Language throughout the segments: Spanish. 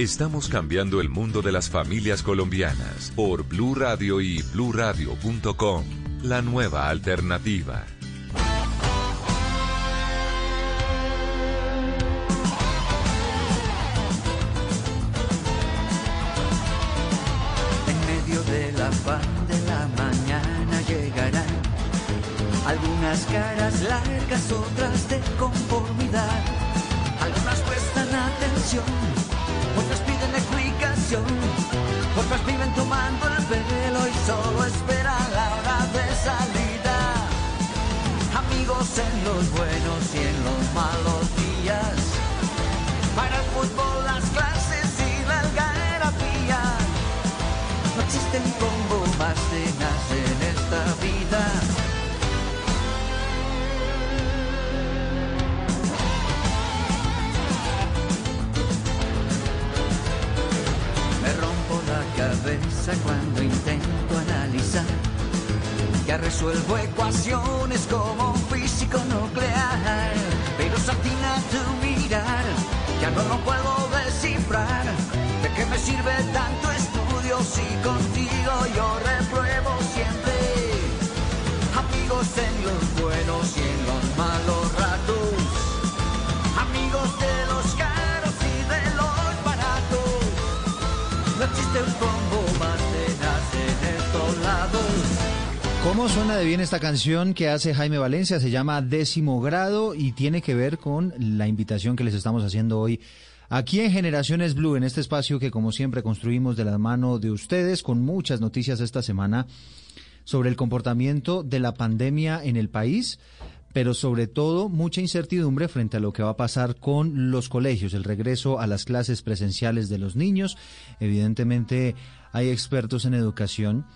Estamos cambiando el mundo de las familias colombianas por Blue Radio y bluradio.com. La nueva alternativa. Algunas caras largas, otras de conformidad. Algunas prestan atención, explicación. Otras viven tomando el pelo y solo esperan la hora de salida. Amigos en los buenos y en los malos días. Para el fútbol, las clases Ya resuelvo ecuaciones como un físico nuclear. Pero satina tu mirar, ya no lo puedo descifrar. ¿De qué me sirve tanto estudio si contigo yo repruebo siempre? Amigos en los buenos y en los malos ratos. Amigos de los caros y de los baratos. No existe un ¿Cómo suena de bien esta canción que hace Jaime Valencia? Se llama Décimo Grado y tiene que ver con la invitación que les estamos haciendo hoy aquí en Generaciones Blue, en este espacio que como siempre construimos de la mano de ustedes con muchas noticias esta semana sobre el comportamiento de la pandemia en el país, pero sobre todo mucha incertidumbre frente a lo que va a pasar con los colegios, el regreso a las clases presenciales de los niños. Evidentemente hay expertos en educación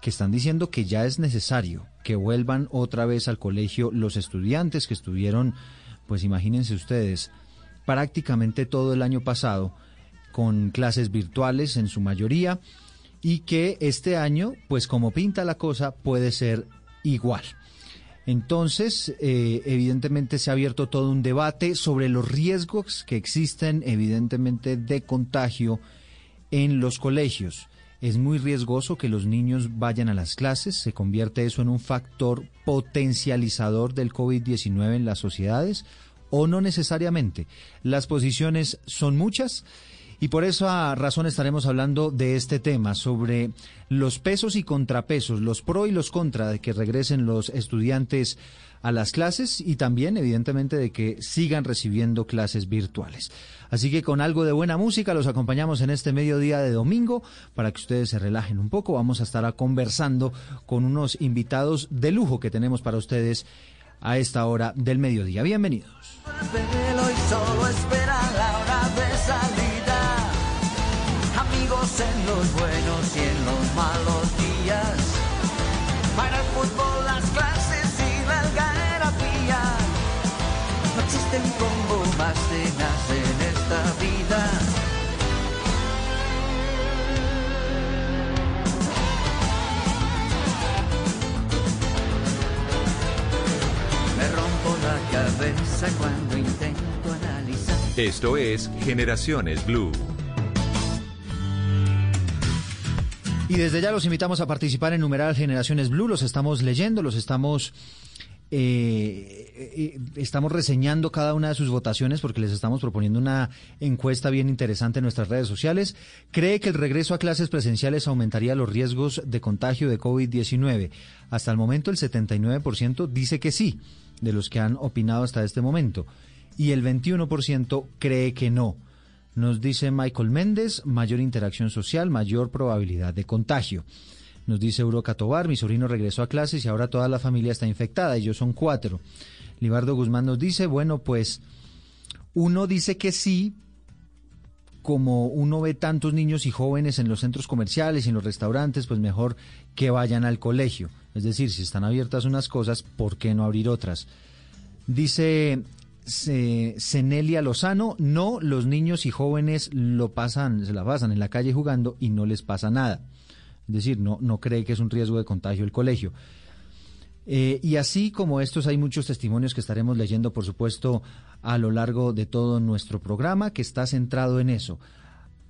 que están diciendo que ya es necesario que vuelvan otra vez al colegio los estudiantes que estuvieron, pues imagínense ustedes, prácticamente todo el año pasado con clases virtuales en su mayoría y que este año, pues como pinta la cosa, puede ser igual. Entonces, eh, evidentemente se ha abierto todo un debate sobre los riesgos que existen, evidentemente, de contagio en los colegios es muy riesgoso que los niños vayan a las clases, se convierte eso en un factor potencializador del COVID-19 en las sociedades o no necesariamente. Las posiciones son muchas y por esa razón estaremos hablando de este tema, sobre los pesos y contrapesos, los pro y los contra de que regresen los estudiantes a las clases y también, evidentemente, de que sigan recibiendo clases virtuales. Así que con algo de buena música los acompañamos en este mediodía de domingo para que ustedes se relajen un poco. Vamos a estar conversando con unos invitados de lujo que tenemos para ustedes a esta hora del mediodía. Bienvenidos. Cuando intento analizar. Esto es Generaciones Blue. Y desde ya los invitamos a participar en Numeral Generaciones Blue. Los estamos leyendo, los estamos eh, eh, estamos reseñando cada una de sus votaciones porque les estamos proponiendo una encuesta bien interesante en nuestras redes sociales. ¿Cree que el regreso a clases presenciales aumentaría los riesgos de contagio de COVID-19? Hasta el momento el 79% dice que sí, de los que han opinado hasta este momento, y el 21% cree que no. Nos dice Michael Méndez, mayor interacción social, mayor probabilidad de contagio. Nos dice Euroca Tobar, mi sobrino regresó a clases y ahora toda la familia está infectada, ellos son cuatro. Libardo Guzmán nos dice, bueno, pues uno dice que sí, como uno ve tantos niños y jóvenes en los centros comerciales y en los restaurantes, pues mejor que vayan al colegio. Es decir, si están abiertas unas cosas, ¿por qué no abrir otras? Dice Cenelia Lozano, no, los niños y jóvenes lo pasan, se la pasan en la calle jugando y no les pasa nada. Es decir, no, no cree que es un riesgo de contagio el colegio. Eh, y así como estos, hay muchos testimonios que estaremos leyendo, por supuesto, a lo largo de todo nuestro programa, que está centrado en eso,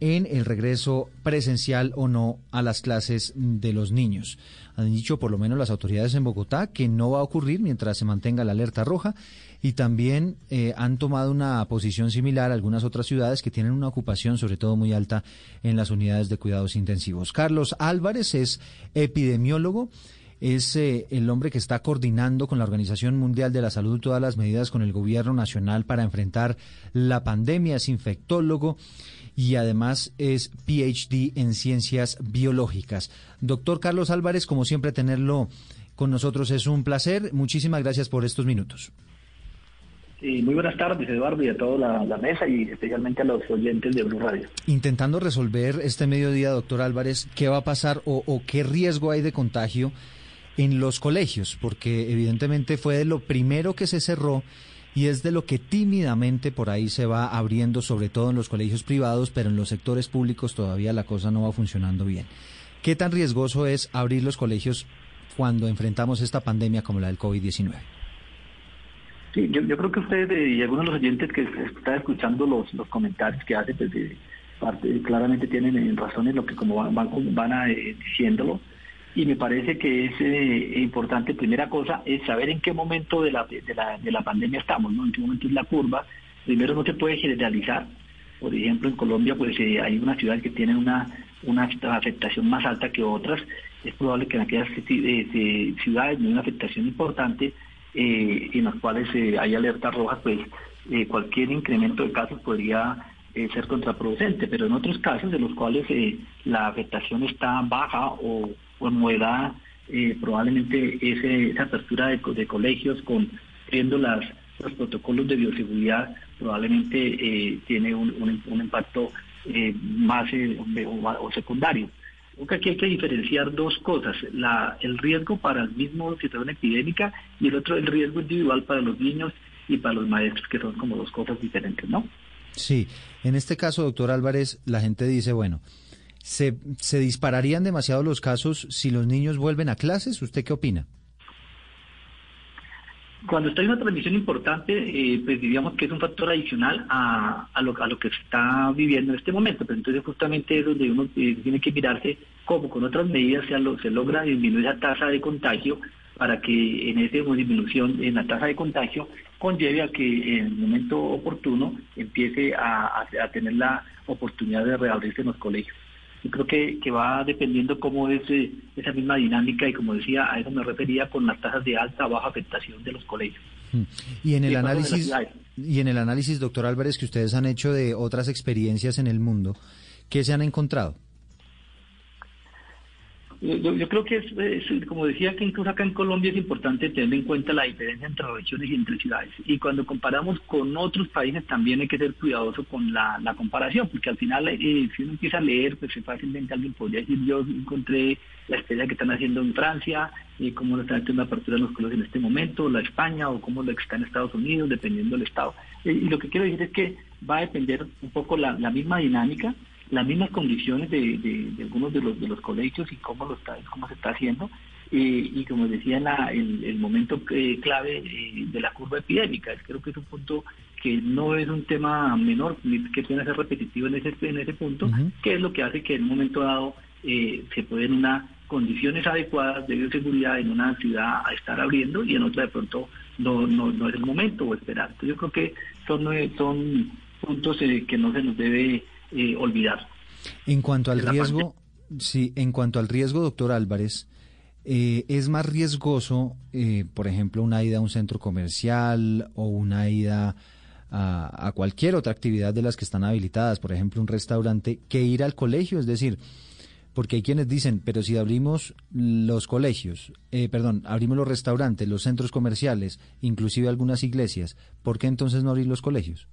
en el regreso presencial o no a las clases de los niños. Han dicho por lo menos las autoridades en Bogotá que no va a ocurrir mientras se mantenga la alerta roja y también eh, han tomado una posición similar a algunas otras ciudades que tienen una ocupación sobre todo muy alta en las unidades de cuidados intensivos. Carlos Álvarez es epidemiólogo es eh, el hombre que está coordinando con la Organización Mundial de la Salud todas las medidas con el gobierno nacional para enfrentar la pandemia, es infectólogo y además es PhD en ciencias biológicas. Doctor Carlos Álvarez, como siempre tenerlo con nosotros es un placer. Muchísimas gracias por estos minutos. muy buenas tardes, Eduardo, y a toda la, mesa y especialmente a los oyentes de Blue Radio. Intentando resolver este mediodía, doctor Álvarez, ¿qué va a pasar o qué riesgo hay de contagio en los colegios, porque evidentemente fue de lo primero que se cerró y es de lo que tímidamente por ahí se va abriendo, sobre todo en los colegios privados, pero en los sectores públicos todavía la cosa no va funcionando bien. ¿Qué tan riesgoso es abrir los colegios cuando enfrentamos esta pandemia como la del COVID-19? Sí, yo, creo que ustedes y algunos de los oyentes que están escuchando los, los comentarios que hace, pues parte, claramente tienen razón en lo que como van, van, van a, eh, diciéndolo y me parece que es eh, importante, primera cosa, es saber en qué momento de la, de la, de la pandemia estamos, ¿no? En qué momento es la curva. Primero no se puede generalizar. Por ejemplo, en Colombia pues eh, hay una ciudad que tiene una, una afectación más alta que otras. Es probable que en aquellas eh, ciudades no hay una afectación importante en las cuales hay alertas rojas, pues cualquier incremento de casos podría ser contraproducente, pero en otros casos de los cuales la afectación está baja o edad, eh, probablemente ese, esa apertura de, colegios con viendo las, los protocolos de bioseguridad probablemente eh, tiene un, impacto eh, más o, secundario. Creo que aquí hay que diferenciar dos cosas, la, el riesgo para el mismo situación epidémica y el otro el riesgo individual para los niños y para los maestros, que son como dos cosas diferentes, ¿no? Sí, en este caso, doctor Álvarez, la gente dice, bueno, ¿Se, ¿Se dispararían demasiado los casos si los niños vuelven a clases? ¿Usted qué opina? Cuando está en una transmisión importante, eh, pues diríamos que es un factor adicional a, lo, que se está viviendo en este momento. Pero entonces justamente es donde uno eh, tiene que mirarse cómo con otras medidas se, se logra disminuir la tasa de contagio para que en esa disminución en la tasa de contagio conlleve a que en el momento oportuno empiece a, a tener la oportunidad de reabrirse en los colegios. Yo creo que, que va dependiendo cómo es eh, esa misma dinámica y como decía, a eso me refería con las tasas de alta o baja afectación de los colegios. Mm. Y en el análisis y en el análisis, doctor Álvarez, que ustedes han hecho de otras experiencias en el mundo, ¿qué se han encontrado? Yo, creo que, es, como decía, que incluso acá en Colombia es importante tener en cuenta la diferencia entre regiones y entre ciudades. Y cuando comparamos con otros países también hay que ser cuidadoso con la, comparación, porque al final eh, si uno empieza a leer, pues fácilmente alguien podría decir, yo encontré la experiencia que están haciendo en Francia, y cómo lo están haciendo la apertura de los colegios en este momento, la España o cómo lo que está en Estados Unidos, dependiendo del estado. Eh, y lo que quiero decir es que va a depender un poco la misma dinámica las mismas condiciones de, algunos de los de los colegios y cómo lo está cómo se está haciendo. Eh, y como decía la, el, momento eh, clave eh, de la curva epidémica creo que es un punto que no es un tema menor que tiene que ser repetitivo en ese en ese punto que es lo que hace que en un momento dado se pueden unas condiciones adecuadas de bioseguridad en una ciudad a estar abriendo y en otra de pronto no no, no es el momento o esperar. Entonces yo creo que son son puntos que no se nos debe eh, olvidar. En cuanto al riesgo, sí, en cuanto al riesgo, doctor Álvarez, eh, ¿es más riesgoso, eh, por ejemplo, una ida a un centro comercial o una ida a, a, cualquier otra actividad de las que están habilitadas, por ejemplo, un restaurante, que ir al colegio? Es decir, porque hay quienes dicen, pero si abrimos los colegios, perdón, abrimos los restaurantes, los centros comerciales, inclusive algunas iglesias, ¿por qué entonces no abrir los colegios?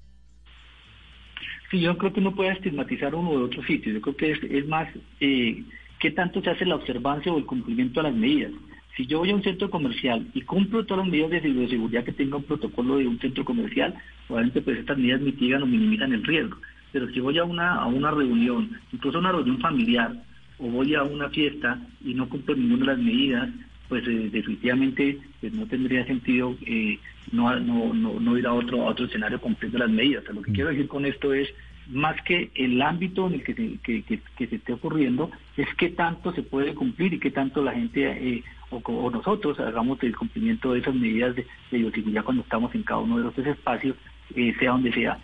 Sí, yo creo que no puede estigmatizar uno de otro sitio. Yo creo que es, más eh, qué tanto se hace la observancia o el cumplimiento de las medidas. Si yo voy a un centro comercial y cumplo todas las medidas de seguridad que tenga un protocolo de un centro comercial, obviamente pues estas medidas mitigan o minimizan el riesgo. Pero si voy a una, a una reunión, incluso a una reunión familiar, o voy a una fiesta y no cumplo ninguna de las medidas, pues eh, definitivamente pues, no tendría sentido eh, no, no, no, ir a otro, a otro escenario cumpliendo las medidas. lo que mm. quiero decir con esto es, más que el ámbito en el que se, que, se esté ocurriendo, es qué tanto se puede cumplir y qué tanto la gente eh, o, nosotros hagamos el cumplimiento de esas medidas de, de bioseguridad cuando estamos en cada uno de los espacios, sea donde sea.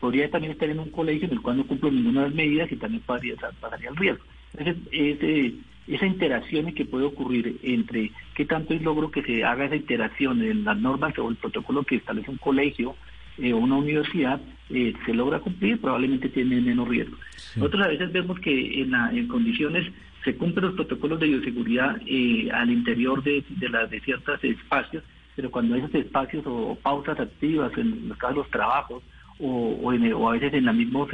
podría también estar en un colegio en el cual no cumplo ninguna de las medidas y también pasaría, pasaría el riesgo. Entonces, esa interacción que puede ocurrir entre qué tanto es logro que se haga esa interacción en las normas o el protocolo que establece un colegio eh, o una universidad, eh, se logra cumplir, probablemente tiene menos riesgo. Nosotros a veces vemos que en, en condiciones se cumplen los protocolos de bioseguridad eh, al interior de, de, la, de ciertos espacios, pero cuando esos espacios o, pausas activas en los casos de los trabajos o, o, a veces en las mismas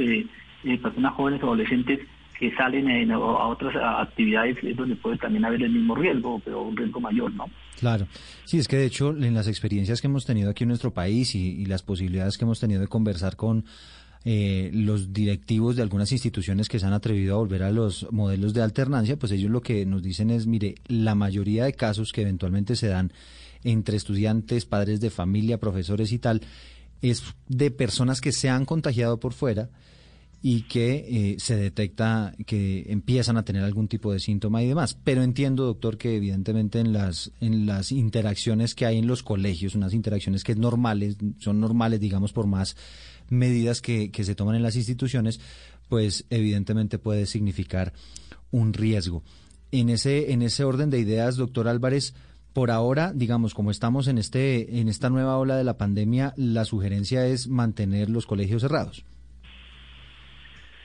personas jóvenes o adolescentes que salen a, otras actividades es donde puede también haber el mismo riesgo, pero un riesgo mayor, ¿no? Claro, sí, es que de hecho en las experiencias que hemos tenido aquí en nuestro país y, las posibilidades que hemos tenido de conversar con eh, los directivos de algunas instituciones que se han atrevido a volver a los modelos de alternancia, pues ellos lo que nos dicen es, mire, la mayoría de casos que eventualmente se dan entre estudiantes, padres de familia, profesores y tal, es de personas que se han contagiado por fuera, y que eh, se detecta que empiezan a tener algún tipo de síntoma y demás. Pero entiendo, doctor, que evidentemente en las, en las interacciones que hay en los colegios, unas interacciones que normales, son normales, digamos, por más medidas que, que se toman en las instituciones, pues evidentemente puede significar un riesgo. En ese, en ese orden de ideas, doctor Álvarez, por ahora, digamos, como estamos en, este, en esta nueva ola de la pandemia, la sugerencia es mantener los colegios cerrados.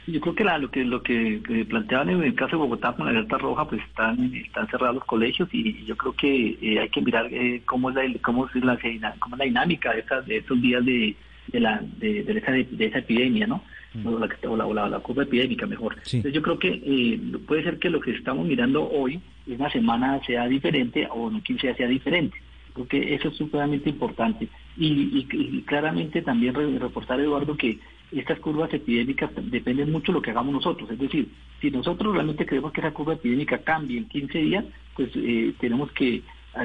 Yo creo que lo que lo que planteaban en el caso de Bogotá con la alerta roja, pues están están cerrados los colegios y yo creo que eh, hay que mirar eh, cómo es la cómo es la cómo es la dinámica de, esas, de esos días de, de la de, esa, de, esa epidemia, ¿no? Mm. O, la, o, la, la, curva epidémica mejor. Entonces yo creo que eh, puede ser que lo que estamos mirando hoy, una semana sea diferente o en 15 días sea diferente. Creo que eso es sumamente importante. Y, y, claramente también reportar, Eduardo, que estas curvas epidémicas dependen mucho de lo que hagamos nosotros. Es decir, si nosotros realmente queremos que esa curva epidémica cambie en 15 días, pues eh, tenemos que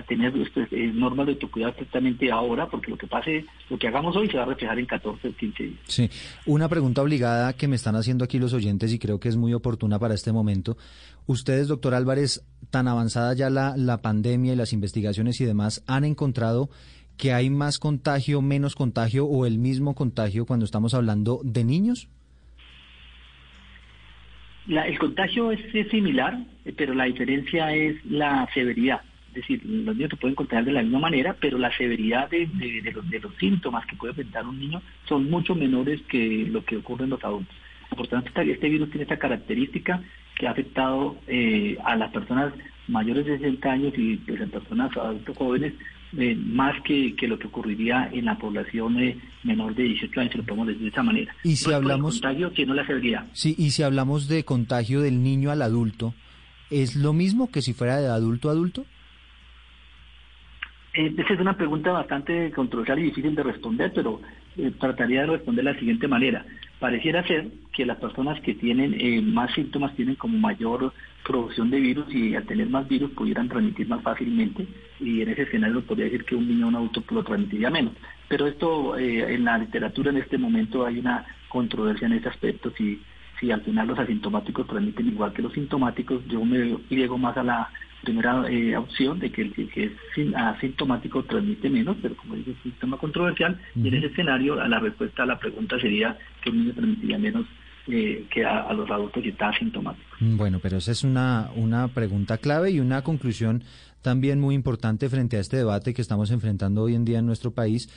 tener pues, eh, normas de autocuidado exactamente ahora, porque lo que pase, lo que hagamos hoy se va a reflejar en 14 o 15 días. Sí, una pregunta obligada que me están haciendo aquí los oyentes y creo que es muy oportuna para este momento. Ustedes, doctor Álvarez, tan avanzada ya la, la pandemia y las investigaciones y demás, ¿han encontrado que hay más contagio, menos contagio o el mismo contagio cuando estamos hablando de niños? el contagio es, similar, eh, pero la diferencia es la severidad. Es decir, los niños se pueden contagiar de la misma manera, pero la severidad de, los, de los síntomas que puede presentar un niño son mucho menores que lo que ocurre en los adultos. Por tanto, este virus tiene esta característica que ha afectado eh, a las personas mayores de 60 años y pues, en personas adultos jóvenes eh, más que, que, lo que ocurriría en la población eh, menor de 18 años, lo podemos decir de esa manera. Y si hablamos contagio, sino la severidad. Sí, y si hablamos de contagio del niño al adulto, ¿es lo mismo que si fuera de adulto a adulto? Eh, esa es una pregunta bastante controversial y difícil de responder, pero eh, trataría de responder de la siguiente manera. Pareciera ser que las personas que tienen eh, más síntomas tienen como mayor producción de virus y al tener más virus pudieran transmitir más fácilmente y en ese escenario podría decir que un niño un adulto lo transmitiría menos. Pero esto en la literatura en este momento hay una controversia en ese aspecto. Si, si al final los asintomáticos transmiten igual que los sintomáticos, yo me llego más a la primera eh, opción de que el que es asintomático transmite menos, pero como dice, es un tema controversial, y en ese escenario la respuesta a la pregunta sería que un niño transmitiría menos eh, que a, los adultos que está asintomático. Mm, bueno, pero esa es una, una pregunta clave y una conclusión también muy importante frente a este debate que estamos enfrentando hoy en día en nuestro país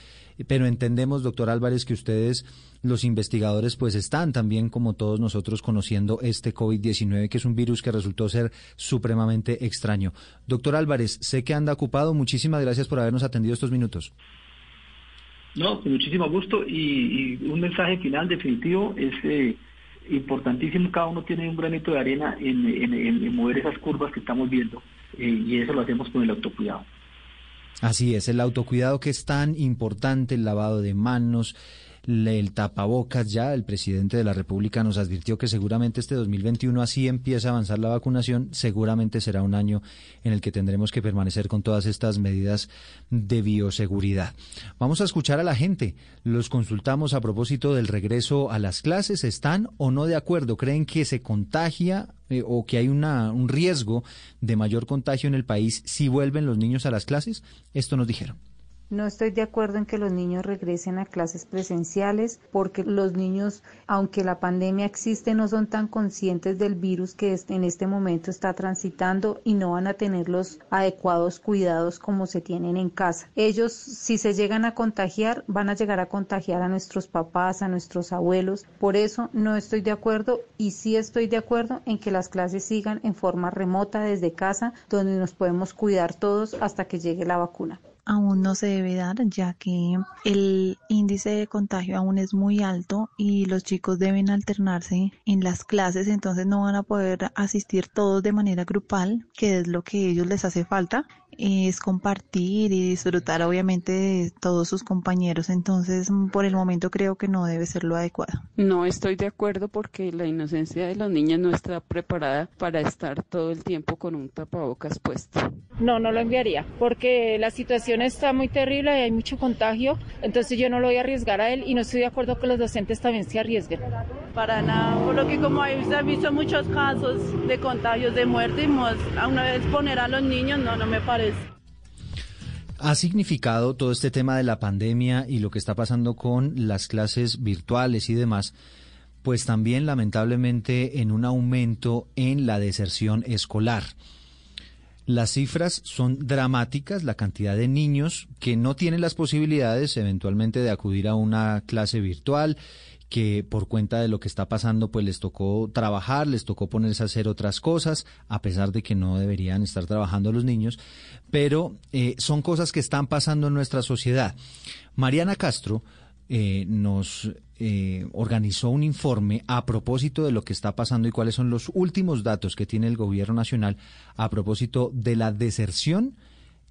pero entendemos, doctor Álvarez, que ustedes, los investigadores, pues están también, como todos nosotros, conociendo este COVID-19, que es un virus que resultó ser supremamente extraño. Doctor Álvarez, sé que anda ocupado. Muchísimas gracias por habernos atendido estos minutos. No, con muchísimo gusto y, un mensaje final definitivo es eh, importantísimo, cada uno tiene un granito de arena en, mover esas curvas que estamos viendo eh, y eso lo hacemos con el autocuidado. Así es, el autocuidado que es tan importante, el lavado de manos, el tapabocas ya, el presidente de la República nos advirtió que seguramente este 2021 así empieza a avanzar la vacunación, seguramente será un año en el que tendremos que permanecer con todas estas medidas de bioseguridad. Vamos a escuchar a la gente. Los consultamos a propósito del regreso a las clases. ¿Están o no de acuerdo? ¿Creen que se contagia eh, o que hay una, un riesgo de mayor contagio en el país si vuelven los niños a las clases? Esto nos dijeron. No estoy de acuerdo en que los niños regresen a clases presenciales porque los niños, aunque la pandemia existe, no son tan conscientes del virus que en este momento está transitando y no van a tener los adecuados cuidados como se tienen en casa. Ellos, si se llegan a contagiar, van a llegar a contagiar a nuestros papás, a nuestros abuelos. Por eso no estoy de acuerdo y sí estoy de acuerdo en que las clases sigan en forma remota desde casa, donde nos podemos cuidar todos hasta que llegue la vacuna aún no se debe dar ya que el índice de contagio aún es muy alto y los chicos deben alternarse en las clases, entonces no van a poder asistir todos de manera grupal, que es lo que ellos les hace falta es compartir y disfrutar obviamente de todos sus compañeros. Entonces, por el momento creo que no debe ser lo adecuado. No estoy de acuerdo porque la inocencia de los niños no está preparada para estar todo el tiempo con un tapabocas puesto. No, no lo enviaría porque la situación está muy terrible y hay mucho contagio. Entonces yo no lo voy a arriesgar a él y no estoy de acuerdo que los docentes también se arriesguen. Para nada, por lo que como hay, se han visto muchos casos de contagios, de muerte, y a una vez poner a los niños no, no me parece ¿Ha significado todo este tema de la pandemia y lo que está pasando con las clases virtuales y demás? Pues también lamentablemente en un aumento en la deserción escolar. Las cifras son dramáticas, la cantidad de niños que no tienen las posibilidades eventualmente de acudir a una clase virtual que por cuenta de lo que está pasando, pues les tocó trabajar, les tocó ponerse a hacer otras cosas, a pesar de que no deberían estar trabajando los niños, pero eh, son cosas que están pasando en nuestra sociedad. Mariana Castro eh, nos eh, organizó un informe a propósito de lo que está pasando y cuáles son los últimos datos que tiene el gobierno nacional a propósito de la deserción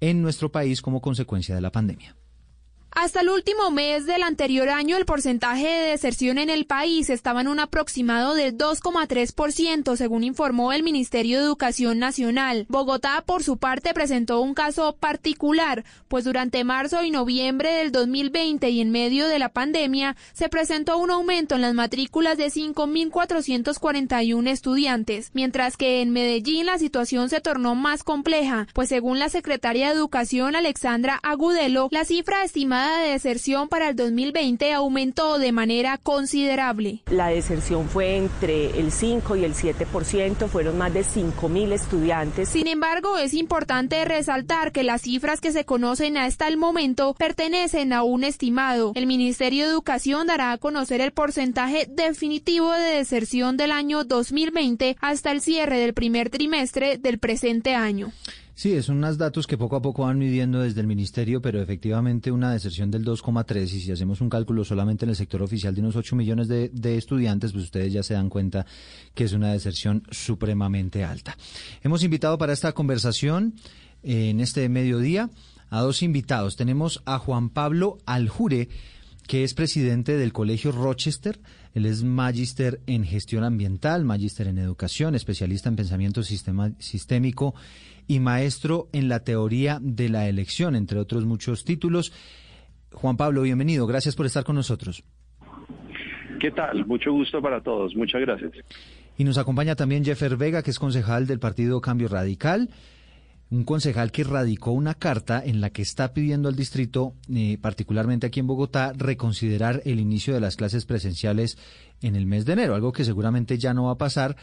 en nuestro país como consecuencia de la pandemia. Hasta el último mes del anterior año, el porcentaje de deserción en el país estaba en un aproximado del 2,3%, según informó el Ministerio de Educación Nacional. Bogotá, por su parte, presentó un caso particular, pues durante marzo y noviembre del 2020 y en medio de la pandemia, se presentó un aumento en las matrículas de 5.441 estudiantes, mientras que en Medellín la situación se tornó más compleja, pues según la secretaria de Educación Alexandra Agudelo, la cifra estimada de deserción para el 2020 aumentó de manera considerable. La deserción fue entre el 5 y el 7%, fueron más de 5 mil estudiantes. Sin embargo, es importante resaltar que las cifras que se conocen hasta el momento pertenecen a un estimado. El Ministerio de Educación dará a conocer el porcentaje definitivo de deserción del año 2020 hasta el cierre del primer trimestre del presente año. Sí, son unos datos que poco a poco van midiendo desde el Ministerio, pero efectivamente una deserción del 2,3 y si hacemos un cálculo solamente en el sector oficial de unos 8 millones de, de, estudiantes, pues ustedes ya se dan cuenta que es una deserción supremamente alta. Hemos invitado para esta conversación en este mediodía a dos invitados. Tenemos a Juan Pablo Aljure, que es presidente del Colegio Rochester. Él es magíster en gestión ambiental, magíster en educación, especialista en pensamiento sistémico y maestro en la teoría de la elección, entre otros muchos títulos. Juan Pablo, bienvenido. Gracias por estar con nosotros. ¿Qué tal? Mucho gusto para todos. Muchas gracias. Y nos acompaña también Jeffer Vega, que es concejal del partido Cambio Radical un concejal que radicó una carta en la que está pidiendo al distrito, eh, particularmente aquí en Bogotá, reconsiderar el inicio de las clases presenciales en el mes de enero, algo que seguramente ya no va a pasar,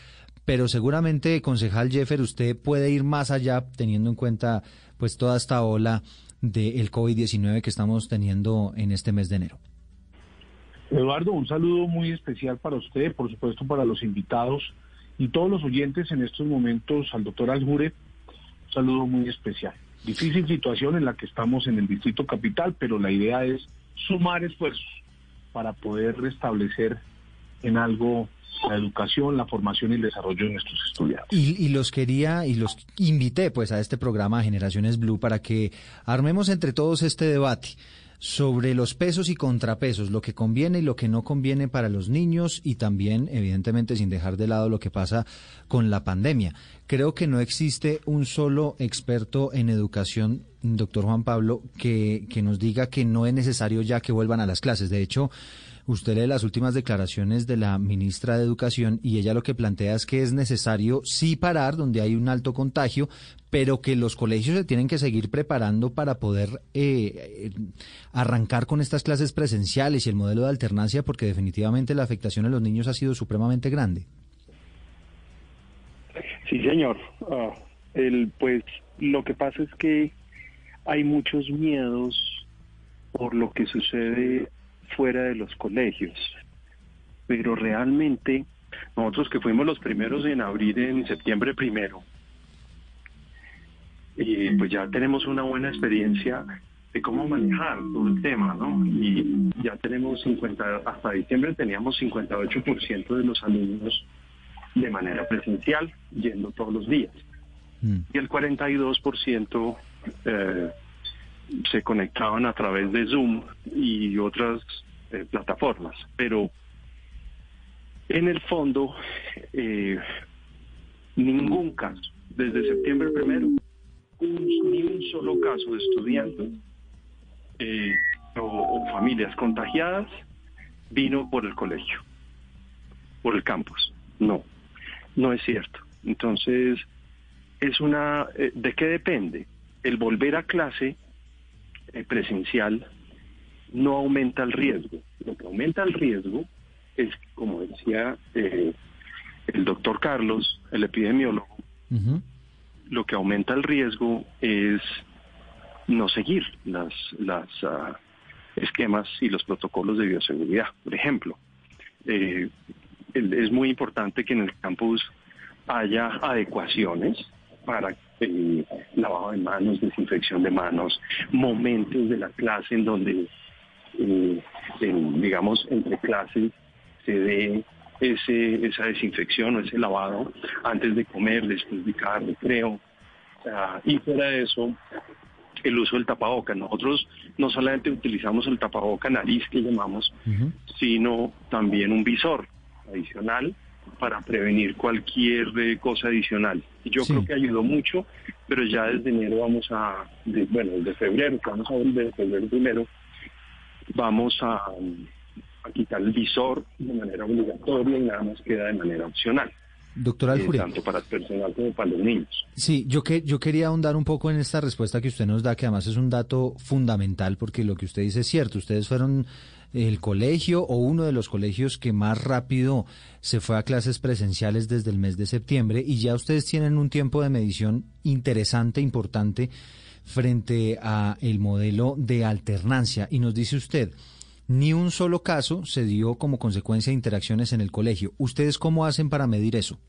pero seguramente, concejal Jeffer, usted puede ir más allá teniendo en cuenta pues toda esta ola del COVID-19 que estamos teniendo en este mes de enero. Eduardo, un saludo muy especial para usted, por supuesto para los invitados y todos los oyentes en estos momentos al doctor Aljure un saludo muy especial. Difícil situación en la que estamos en el Distrito Capital, pero la idea es sumar esfuerzos para poder restablecer en algo la educación, la formación y el desarrollo de nuestros estudiantes. Y, y, los quería y los invité pues a este programa Generaciones Blue para que armemos entre todos este debate sobre los pesos y contrapesos, lo que conviene y lo que no conviene para los niños y también, evidentemente, sin dejar de lado lo que pasa con la pandemia. Creo que no existe un solo experto en educación, doctor Juan Pablo, que, que nos diga que no es necesario ya que vuelvan a las clases. De hecho, Usted lee las últimas declaraciones de la ministra de Educación y ella lo que plantea es que es necesario sí parar donde hay un alto contagio, pero que los colegios se tienen que seguir preparando para poder eh, arrancar con estas clases presenciales y el modelo de alternancia, porque definitivamente la afectación en los niños ha sido supremamente grande. Sí, señor. Ah, el, pues lo que pasa es que hay muchos miedos por lo que sucede fuera de los colegios. Pero realmente nosotros que fuimos los primeros en abrir en septiembre primero, y pues ya tenemos una buena experiencia de cómo manejar todo el tema, ¿no? Y ya tenemos 50, hasta diciembre teníamos 58% de los alumnos de manera presencial, yendo todos los días. Mm. Y el 42% eh, se conectaban a través de Zoom y otras eh, plataformas. Pero en el fondo, eh, ningún caso, desde septiembre primero, ni un solo caso de estudiantes eh, o, familias contagiadas vino por el colegio, por el campus. No, no es cierto. Entonces, es una, ¿de qué depende? El volver a clase presencial no aumenta el riesgo. Lo que aumenta el riesgo es, como decía eh, el doctor Carlos, el epidemiólogo, lo que aumenta el riesgo es no seguir las, las ah, esquemas y los protocolos de bioseguridad. Por ejemplo, eh, es muy importante que en el campus haya adecuaciones para el lavado de manos, desinfección de manos, momentos de la clase en donde eh, digamos, entre clases se dé ese, esa desinfección o ese lavado antes de comer, después de cada recreo. y fuera de eso, el uso del tapaboca. Nosotros no solamente utilizamos el tapaboca nariz que llamamos, sino también un visor adicional para prevenir cualquier eh, cosa adicional. Yo creo que ayudó mucho, pero ya desde enero vamos a, bueno, desde febrero, que vamos a ver desde febrero primero, vamos a, quitar el visor de manera obligatoria y nada más queda de manera opcional. Doctor Alfuria. Eh, tanto para el personal como para los niños. Sí, yo, que, yo quería ahondar un poco en esta respuesta que usted nos da, que además es un dato fundamental, porque lo que usted dice es cierto. Ustedes fueron el colegio o uno de los colegios que más rápido se fue a clases presenciales desde el mes de septiembre y ya ustedes tienen un tiempo de medición interesante, importante frente a el modelo de alternancia. Y nos dice usted, ni un solo caso se dio como consecuencia de interacciones en el colegio. ¿Ustedes cómo hacen para medir eso?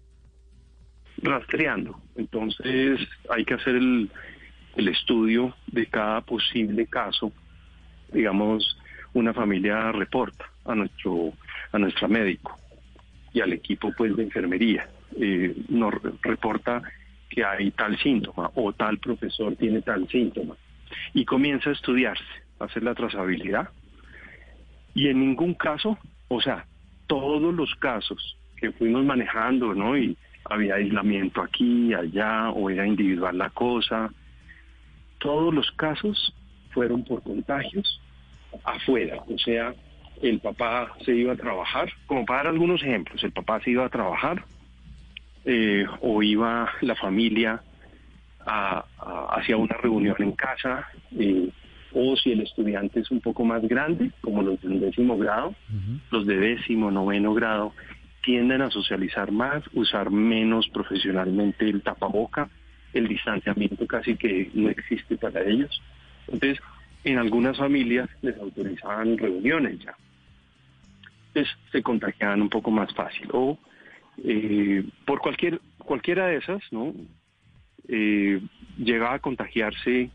Rastreando. Entonces hay que hacer el, el estudio de cada posible caso. Digamos, una familia reporta a nuestro a nuestra médico y al equipo pues de enfermería. Eh, nos reporta que hay tal síntoma o tal profesor tiene tal síntoma. Y comienza a estudiarse, a hacer la trazabilidad. Y en ningún caso, o sea, todos los casos que fuimos manejando, ¿no? Y había aislamiento aquí, allá, o era individual la cosa, todos los casos fueron por contagios afuera, o sea, el papá se iba a trabajar, como para dar algunos ejemplos, el papá se iba a trabajar, eh, o iba la familia hacia una reunión en casa, eh, o si el estudiante es un poco más grande, como los de décimo grado, los de décimo, noveno grado, tienden a socializar más, usar menos profesionalmente el tapaboca, el distanciamiento casi que no existe para ellos. Entonces, en algunas familias les autorizaban reuniones ya. Entonces, se contagiaban un poco más fácil. O eh, por cualquier cualquiera de esas, ¿no? Eh, llegaba a contagiarse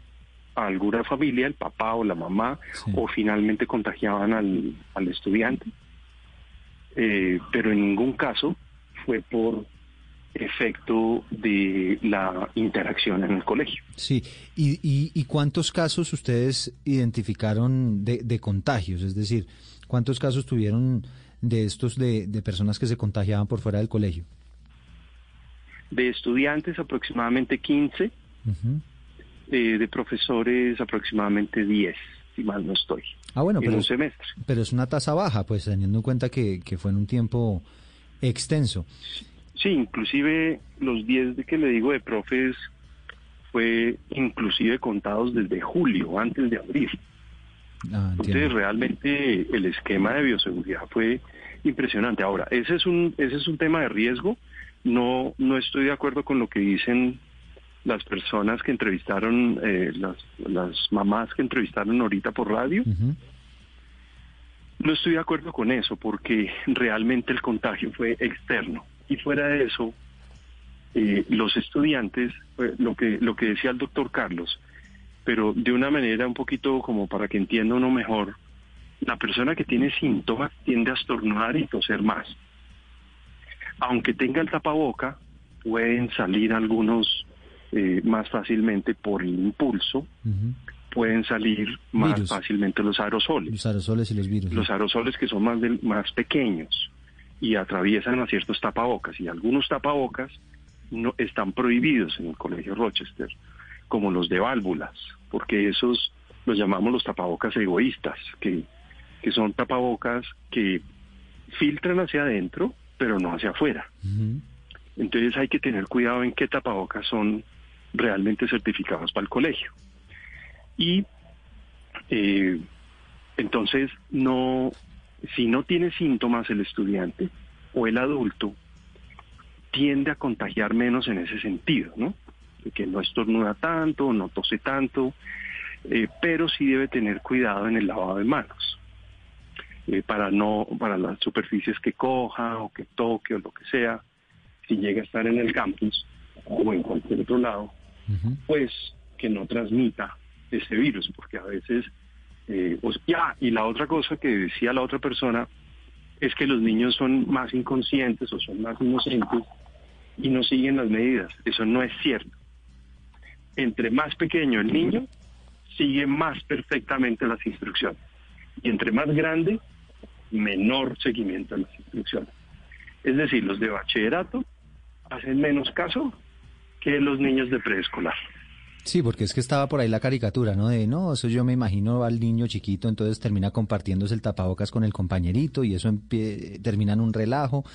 a alguna familia, el papá o la mamá, o finalmente contagiaban al, al estudiante. Eh, pero en ningún caso fue por efecto de la interacción en el colegio. Sí, ¿y, y, cuántos casos ustedes identificaron de, de, contagios? Es decir, ¿cuántos casos tuvieron de estos de, de personas que se contagiaban por fuera del colegio? De estudiantes aproximadamente 15, eh, de profesores aproximadamente 10, si mal no estoy. Ah, bueno, en pero, un semestre. pero es una tasa baja, pues teniendo en cuenta que, que fue en un tiempo extenso. Sí, inclusive los 10 de que le digo de profes fue inclusive contados desde julio, antes de abril. Ah, Entonces realmente el esquema de bioseguridad fue impresionante. Ahora, ese es un ese es un tema de riesgo. No no estoy de acuerdo con lo que dicen las personas que entrevistaron, eh, las, las mamás que entrevistaron ahorita por radio. No estoy de acuerdo con eso porque realmente el contagio fue externo. Y fuera de eso, eh, los estudiantes, eh, lo que lo que decía el doctor Carlos, pero de una manera un poquito como para que entienda uno mejor, la persona que tiene síntomas tiende a estornudar y toser más. Aunque tenga el tapaboca, pueden salir algunos eh, más fácilmente por el impulso, pueden salir más fácilmente los aerosoles. Los aerosoles y los virus. Los aerosoles que son más, más pequeños y atraviesan a ciertos tapabocas. Y algunos tapabocas no están prohibidos en el Colegio Rochester, como los de válvulas, porque esos los llamamos los tapabocas egoístas, que, que son tapabocas que filtran hacia adentro, pero no hacia afuera. Entonces hay que tener cuidado en qué tapabocas son realmente certificados para el colegio. Y eh, entonces no, si no tiene síntomas el estudiante o el adulto, tiende a contagiar menos en ese sentido, ¿no? que no estornuda tanto, no tose tanto, eh, pero sí debe tener cuidado en el lavado de manos. Eh, para no para las superficies que coja o que toque o lo que sea si llega a estar en el campus o en cualquier otro lado pues que no transmita ese virus, porque a veces, eh, ya, y la otra cosa que decía la otra persona es que los niños son más inconscientes o son más inocentes y no siguen las medidas. Eso no es cierto. Entre más pequeño el niño, sigue más perfectamente las instrucciones. Y entre más grande, menor seguimiento a las instrucciones. Es decir, los de bachillerato hacen menos caso que los niños de preescolar. Sí, porque es que estaba por ahí la caricatura, ¿no? De, no, eso yo me imagino al niño chiquito, entonces termina compartiéndose el tapabocas con el compañerito y eso termina en un relajo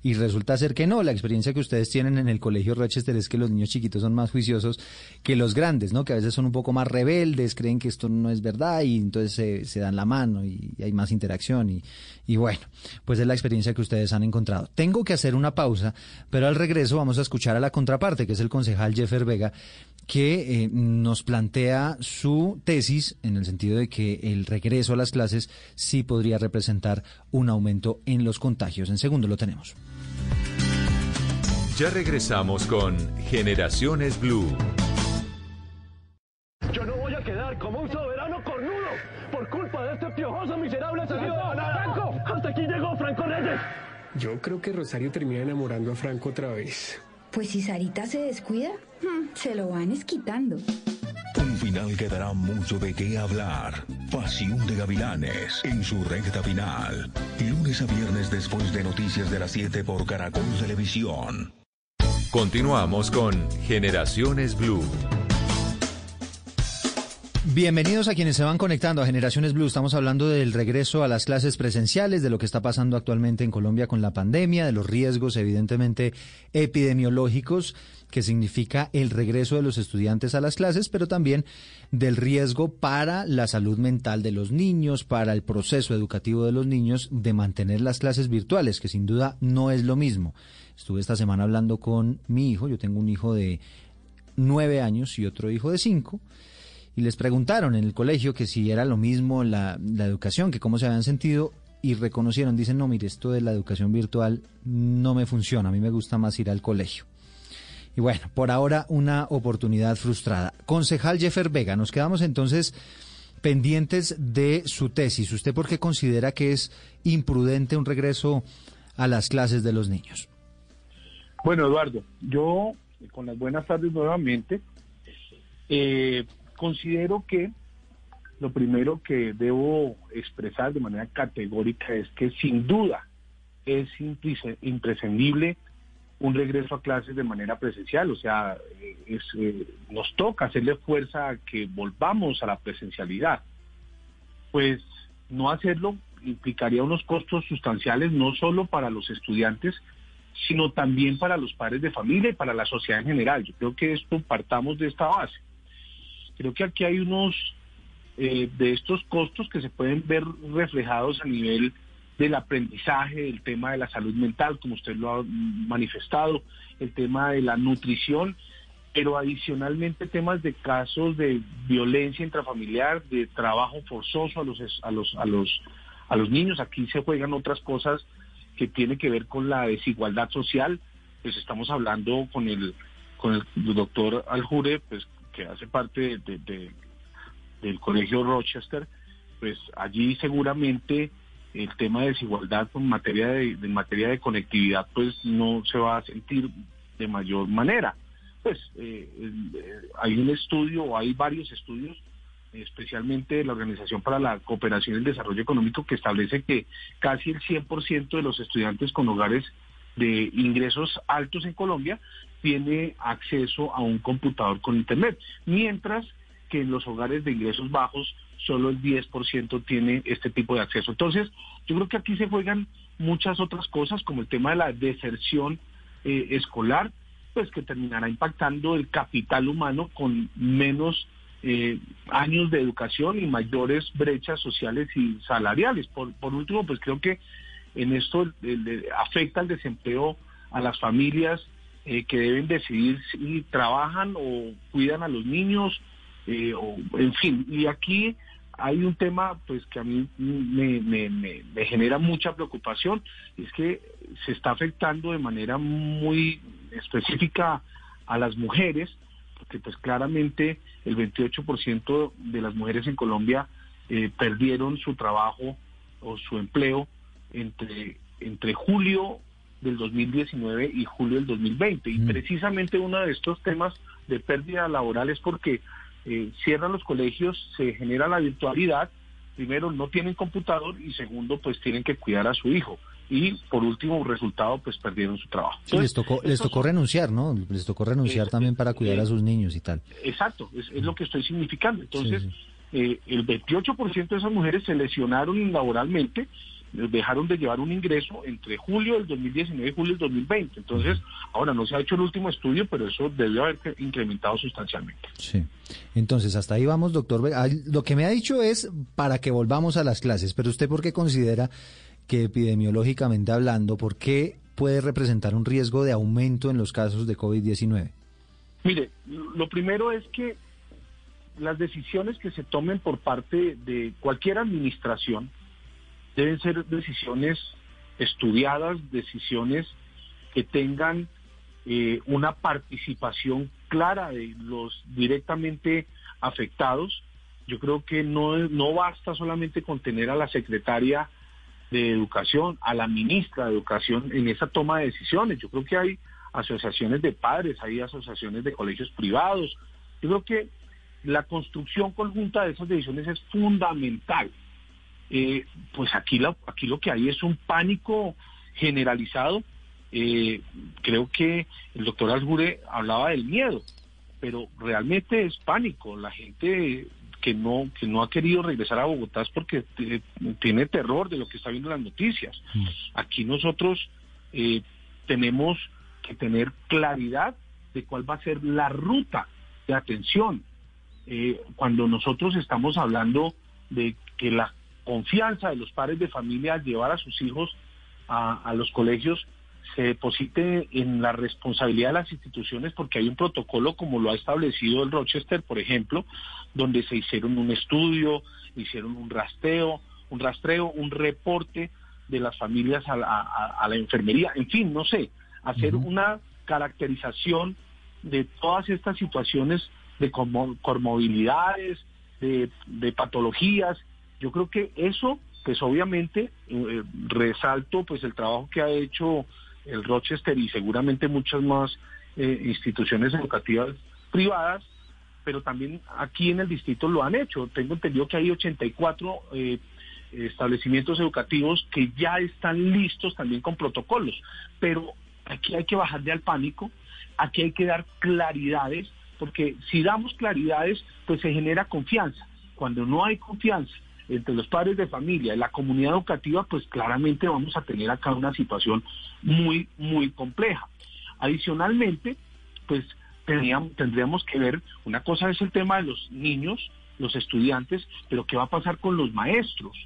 y resulta ser que no. La experiencia que ustedes tienen en el colegio Rochester es que los niños chiquitos son más juiciosos que los grandes, ¿no? Que a veces son un poco más rebeldes, creen que esto no es verdad y entonces se, dan la mano y, hay más interacción y, y bueno, pues es la experiencia que ustedes han encontrado. Tengo que hacer una pausa, pero al regreso vamos a escuchar a la contraparte, que es el concejal Jeffer Vega, que eh, nos plantea su tesis en el sentido de que el regreso a las clases sí podría representar un aumento en los contagios. En segundo lo tenemos. Ya regresamos con Generaciones Blue. Yo no voy a quedar como un soberano cornudo por culpa de este piojoso miserable Franco. Hasta aquí llegó Franco Reyes. Yo creo que Rosario termina enamorando a Franco otra vez. Pues si Sarita se descuida, hmm, se lo van esquitando. Un final que dará mucho de qué hablar. Pasión de Gavilanes en su recta final. Lunes a viernes después de Noticias de las 7 por Caracol Televisión. Continuamos con Generaciones Blue. Bienvenidos a quienes se van conectando a Generaciones Blue. Estamos hablando del regreso a las clases presenciales, de lo que está pasando actualmente en Colombia con la pandemia, de los riesgos evidentemente epidemiológicos que significa el regreso de los estudiantes a las clases, pero también del riesgo para la salud mental de los niños, para el proceso educativo de los niños de mantener las clases virtuales, que sin duda no es lo mismo. Estuve esta semana hablando con mi hijo, yo tengo un hijo de nueve años y otro hijo de cinco y les preguntaron en el colegio que si era lo mismo la, educación, que cómo se habían sentido y reconocieron, dicen, no, mire, esto de la educación virtual no me funciona, a mí me gusta más ir al colegio. y bueno, por ahora una oportunidad frustrada. Concejal Jeffer Vega, nos quedamos entonces pendientes de su tesis. ¿Usted por qué considera que es imprudente un regreso a las clases de los niños? Bueno, Eduardo, yo con las buenas tardes nuevamente, eh, considero que lo primero que debo expresar de manera categórica es que sin duda es imprescindible un regreso a clases de manera presencial, o sea, es, eh, nos toca hacerle fuerza a que volvamos a la presencialidad. Pues no hacerlo implicaría unos costos sustanciales no solo para los estudiantes, sino también para los padres de familia y para la sociedad en general. Yo creo que esto partamos de esta base. Creo que aquí hay unos eh, de estos costos que se pueden ver reflejados a nivel del aprendizaje, el tema de la salud mental, como usted lo ha manifestado, el tema de la nutrición, pero adicionalmente temas de casos de violencia intrafamiliar, de trabajo forzoso a los a los a los a los niños. Aquí se juegan otras cosas que tienen que ver con la desigualdad social. Pues estamos hablando con el con el doctor Aljure, pues que hace parte de del Colegio Rochester, pues allí seguramente el tema de desigualdad en materia de, materia de conectividad pues no se va a sentir de mayor manera. Pues eh, eh, hay un estudio hay varios estudios, especialmente la Organización para la Cooperación y el Desarrollo Económico, que establece que casi el 100% de los estudiantes con hogares de ingresos altos en Colombia tiene acceso a un computador con Internet, mientras que en los hogares de ingresos bajos solo el 10% tiene este tipo de acceso. Entonces, yo creo que aquí se juegan muchas otras cosas, como el tema de la deserción eh, escolar, pues que terminará impactando el capital humano con menos eh, años de educación y mayores brechas sociales y salariales. Por, último, pues creo que en esto afecta el desempleo a las familias eh, que deben decidir si trabajan o cuidan a los niños eh, o, en fin, y aquí hay un tema pues que a mí me, me, genera mucha preocupación, es que se está afectando de manera muy específica a las mujeres, porque pues claramente el 28% de las mujeres en Colombia eh, perdieron su trabajo o su empleo entre, entre julio del 2019 y julio del 2020. Y mm. precisamente uno de estos temas de pérdida laboral es porque eh, cierran los colegios, se genera la virtualidad, primero no tienen computador y segundo pues tienen que cuidar a su hijo y por último resultado pues perdieron su trabajo. les tocó les tocó renunciar, ¿no? Les tocó renunciar también para cuidar a sus niños y tal. Exacto, es, lo que estoy significando. Entonces, Eh, el 28% de esas mujeres se lesionaron laboralmente dejaron de llevar un ingreso entre julio del 2019 y julio del 2020. Entonces, ahora no se ha hecho el último estudio, pero eso debió haber incrementado sustancialmente. Sí. Entonces, hasta ahí vamos, doctor. Lo que me ha dicho es para que volvamos a las clases, pero usted por qué considera que epidemiológicamente hablando, por qué puede representar un riesgo de aumento en los casos de COVID-19? Mire, lo primero es que las decisiones que se tomen por parte de cualquier administración, deben ser decisiones estudiadas, decisiones que tengan eh, una participación clara de los directamente afectados. Yo creo que no, no basta solamente con tener a la secretaria de Educación, a la ministra de Educación en esa toma de decisiones. Yo creo que hay asociaciones de padres, hay asociaciones de colegios privados. Yo creo que la construcción conjunta de esas decisiones es fundamental. Eh, pues aquí, aquí lo que hay es un pánico generalizado. Eh, creo que el doctor Algure hablaba del miedo, pero realmente es pánico. La gente que no que no ha querido regresar a Bogotá es porque tiene terror de lo que está viendo en las noticias. Mm. Aquí nosotros eh, tenemos que tener claridad de cuál va a ser la ruta de atención. cuando nosotros estamos hablando de que la confianza de los padres de familia al llevar a sus hijos a, los colegios se deposite en la responsabilidad de las instituciones porque hay un protocolo como lo ha establecido el Rochester, por ejemplo, donde se hicieron un estudio, hicieron un rastreo, un rastreo, un reporte de las familias a la, enfermería, en fin, no sé, hacer una caracterización de todas estas situaciones de comorbilidades, de, de patologías. Yo creo que eso, pues obviamente, eh, resalto pues el trabajo que ha hecho el Rochester y seguramente muchas más eh, instituciones educativas privadas, pero también aquí en el distrito lo han hecho. Tengo entendido que hay 84 eh, establecimientos educativos que ya están listos también con protocolos, pero aquí hay que bajarle al pánico, aquí hay que dar claridades, porque si damos claridades, pues se genera confianza. Cuando no hay confianza entre los padres de familia y la comunidad educativa, pues claramente vamos a tener acá una situación muy, muy compleja. Adicionalmente, pues tendríamos, que ver, una cosa es el tema de los niños, los estudiantes, pero ¿qué va a pasar con los maestros?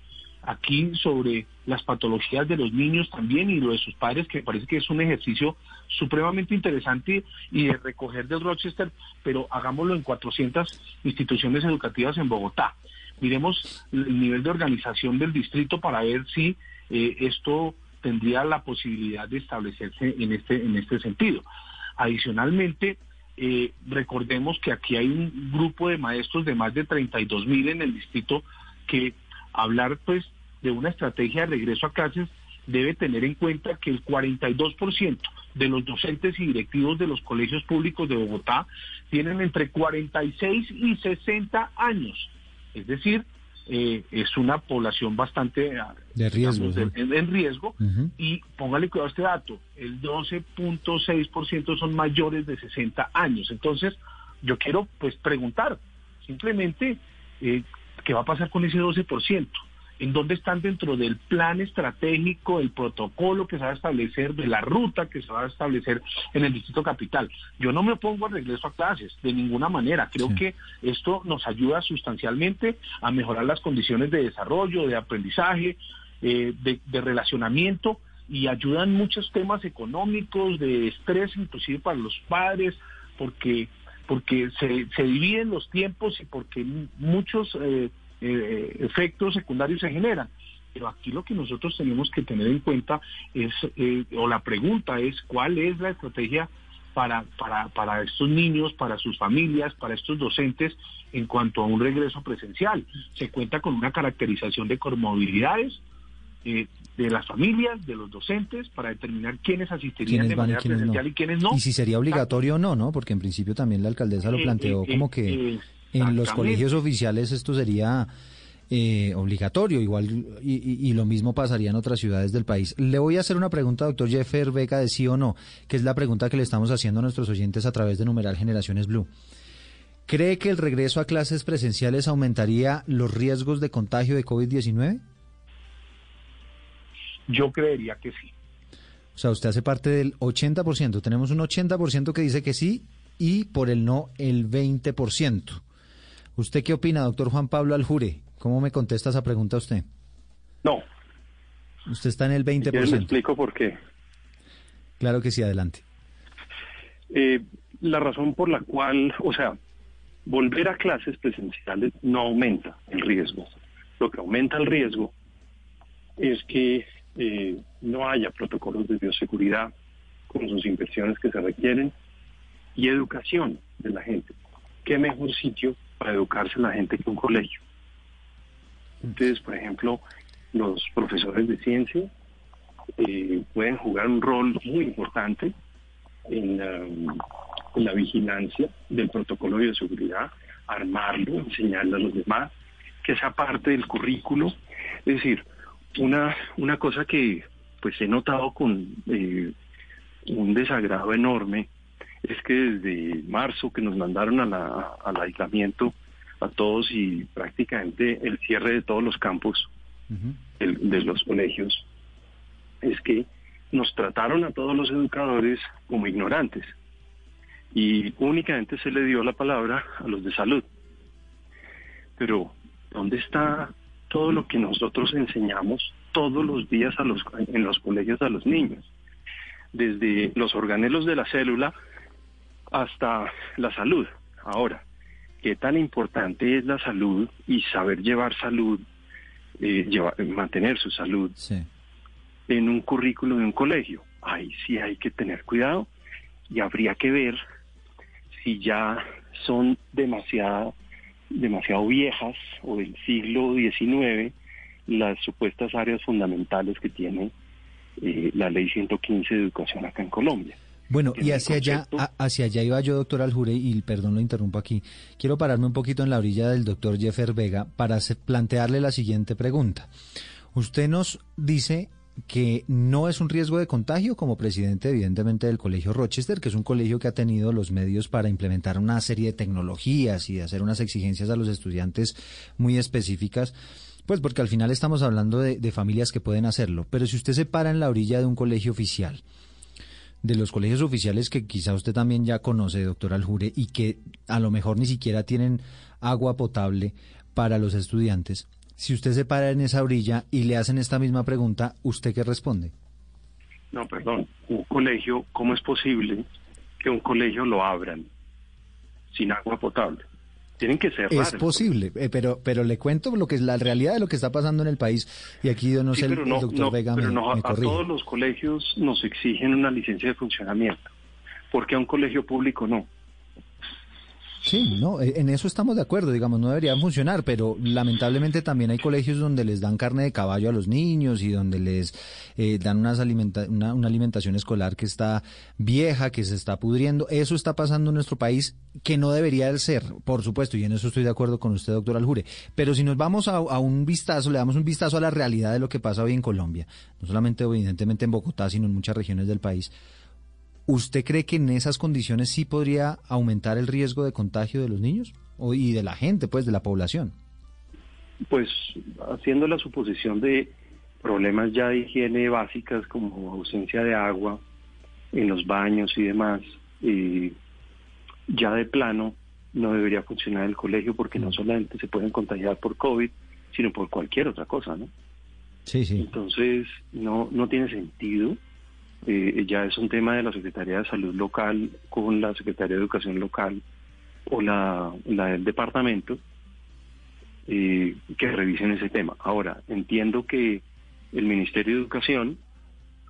Aquí sobre las patologías de los niños también y lo de sus padres, que parece que es un ejercicio supremamente interesante y de recoger del Rochester, pero hagámoslo en 400 instituciones educativas en Bogotá. Miremos el nivel de organización del distrito para ver si eh, esto tendría la posibilidad de establecerse en este, en este sentido. Adicionalmente, eh, recordemos que aquí hay un grupo de maestros de más de 32 mil en el distrito que hablar pues de una estrategia de regreso a clases debe tener en cuenta que el 42% de los docentes y directivos de los colegios públicos de Bogotá tienen entre 46 y 60 años. Es decir, eh, es una población bastante ah, de riesgo, en, riesgo. Y póngale cuidado a este dato, el 12.6% son mayores de 60 años. Entonces, yo quiero pues preguntar simplemente eh, qué va a pasar con ese 12% en dónde están dentro del plan estratégico, el protocolo que se va a establecer, de la ruta que se va a establecer en el Distrito Capital. Yo no me opongo al regreso a clases, de ninguna manera. Creo que esto nos ayuda sustancialmente a mejorar las condiciones de desarrollo, de aprendizaje, eh, de, relacionamiento y ayudan muchos temas económicos, de estrés inclusive para los padres, porque porque se, se dividen los tiempos y porque muchos eh, eh, efectos secundarios se generan. Pero aquí lo que nosotros tenemos que tener en cuenta es, eh, o la pregunta es, ¿cuál es la estrategia para, para, para estos niños, para sus familias, para estos docentes en cuanto a un regreso presencial? Se cuenta con una caracterización de comorbilidades, eh, de las familias, de los docentes, para determinar quiénes asistirían de manera presencial y quiénes no. Y si sería obligatorio o no, ¿no? Porque en principio también la alcaldesa lo planteó como que en los colegios oficiales esto sería eh, obligatorio, igual y, lo mismo pasaría en otras ciudades del país. Le voy a hacer una pregunta, doctor Jeffer Beca, de sí o no, que es la pregunta que le estamos haciendo a nuestros oyentes a través de numeral Generaciones Blue. ¿Cree que el regreso a clases presenciales aumentaría los riesgos de contagio de COVID-19? Yo creería que sí. O sea, usted hace parte del 80%. Tenemos un 80% que dice que sí y por el no el 20%. ¿Usted qué opina, doctor Juan Pablo Aljure? ¿Cómo me contesta esa pregunta usted? No. Usted está en el 20%. Yo le explico por qué. Claro que sí, adelante. Eh, la razón por la cual, o sea, volver a clases presenciales no aumenta el riesgo. Lo que aumenta el riesgo es que eh, no haya protocolos de bioseguridad con sus inversiones que se requieren y educación de la gente. ¿Qué mejor sitio para educarse la gente que un colegio. Entonces, por ejemplo, los profesores de ciencia eh, pueden jugar un rol muy importante en la, vigilancia del protocolo de seguridad, armarlo, enseñarlo a los demás, que sea parte del currículo. Es decir, una, una cosa que pues he notado con eh, un desagrado enorme es que desde marzo que nos mandaron a la, al aislamiento a todos y prácticamente el cierre de todos los campos de los colegios, es que nos trataron a todos los educadores como ignorantes y únicamente se le dio la palabra a los de salud. Pero, ¿dónde está todo lo que nosotros enseñamos todos los días a los, en los colegios a los niños? Desde los organelos de la célula hasta la salud. Ahora, ¿qué tan importante es la salud y saber llevar salud, eh, mantener su salud en un currículo de un colegio? Ahí sí hay que tener cuidado y habría que ver si ya son demasiado, demasiado viejas o del siglo XIX las supuestas áreas fundamentales que tiene eh, la ley 115 de educación acá en Colombia. Bueno, y hacia allá, hacia allá iba yo, doctor Aljure, y perdón lo interrumpo aquí. Quiero pararme un poquito en la orilla del doctor Jeffer Vega para plantearle la siguiente pregunta. Usted nos dice que no es un riesgo de contagio como presidente evidentemente del Colegio Rochester, que es un colegio que ha tenido los medios para implementar una serie de tecnologías y de hacer unas exigencias a los estudiantes muy específicas, pues porque al final estamos hablando de, de familias que pueden hacerlo. Pero si usted se para en la orilla de un colegio oficial, de los colegios oficiales que quizá usted también ya conoce, doctor Aljure, y que a lo mejor ni siquiera tienen agua potable para los estudiantes, si usted se para en esa orilla y le hacen esta misma pregunta, ¿usted qué responde? No, perdón. Un colegio, ¿cómo es posible que un colegio lo abran sin agua potable? Tienen que ser. Es posible, eh, pero pero le cuento lo que es la realidad de lo que está pasando en el país y aquí no sé, el, doctor Vega pero me, no, a, todos los colegios nos exigen una licencia de funcionamiento. ¿Por qué a un colegio público no? Sí, no, e, en eso estamos de acuerdo, digamos, no deberían funcionar, pero lamentablemente también hay colegios donde les dan carne de caballo a los niños y donde les eh, dan unas una, una, alimentación escolar que está vieja, que se está pudriendo. Eso está pasando en nuestro país, que no debería de ser, por supuesto, y en eso estoy de acuerdo con usted, doctor Aljure. Pero si nos vamos a, a un vistazo, le damos un vistazo a la realidad de lo que pasa hoy en Colombia, no solamente evidentemente en Bogotá, sino en muchas regiones del país ¿Usted cree que en esas condiciones sí podría aumentar el riesgo de contagio de los niños y de la gente, pues, de la población? Pues haciendo la suposición de problemas ya de higiene básicas como ausencia de agua en los baños y demás, ya de plano no debería funcionar el colegio porque no mm. solamente se pueden contagiar por COVID, sino por cualquier otra cosa, ¿no? Sí, sí. Entonces, no, no tiene sentido eh, ya es un tema de la Secretaría de Salud local con la Secretaría de Educación local o la, del departamento eh, que revisen ese tema. Ahora, entiendo que el Ministerio de Educación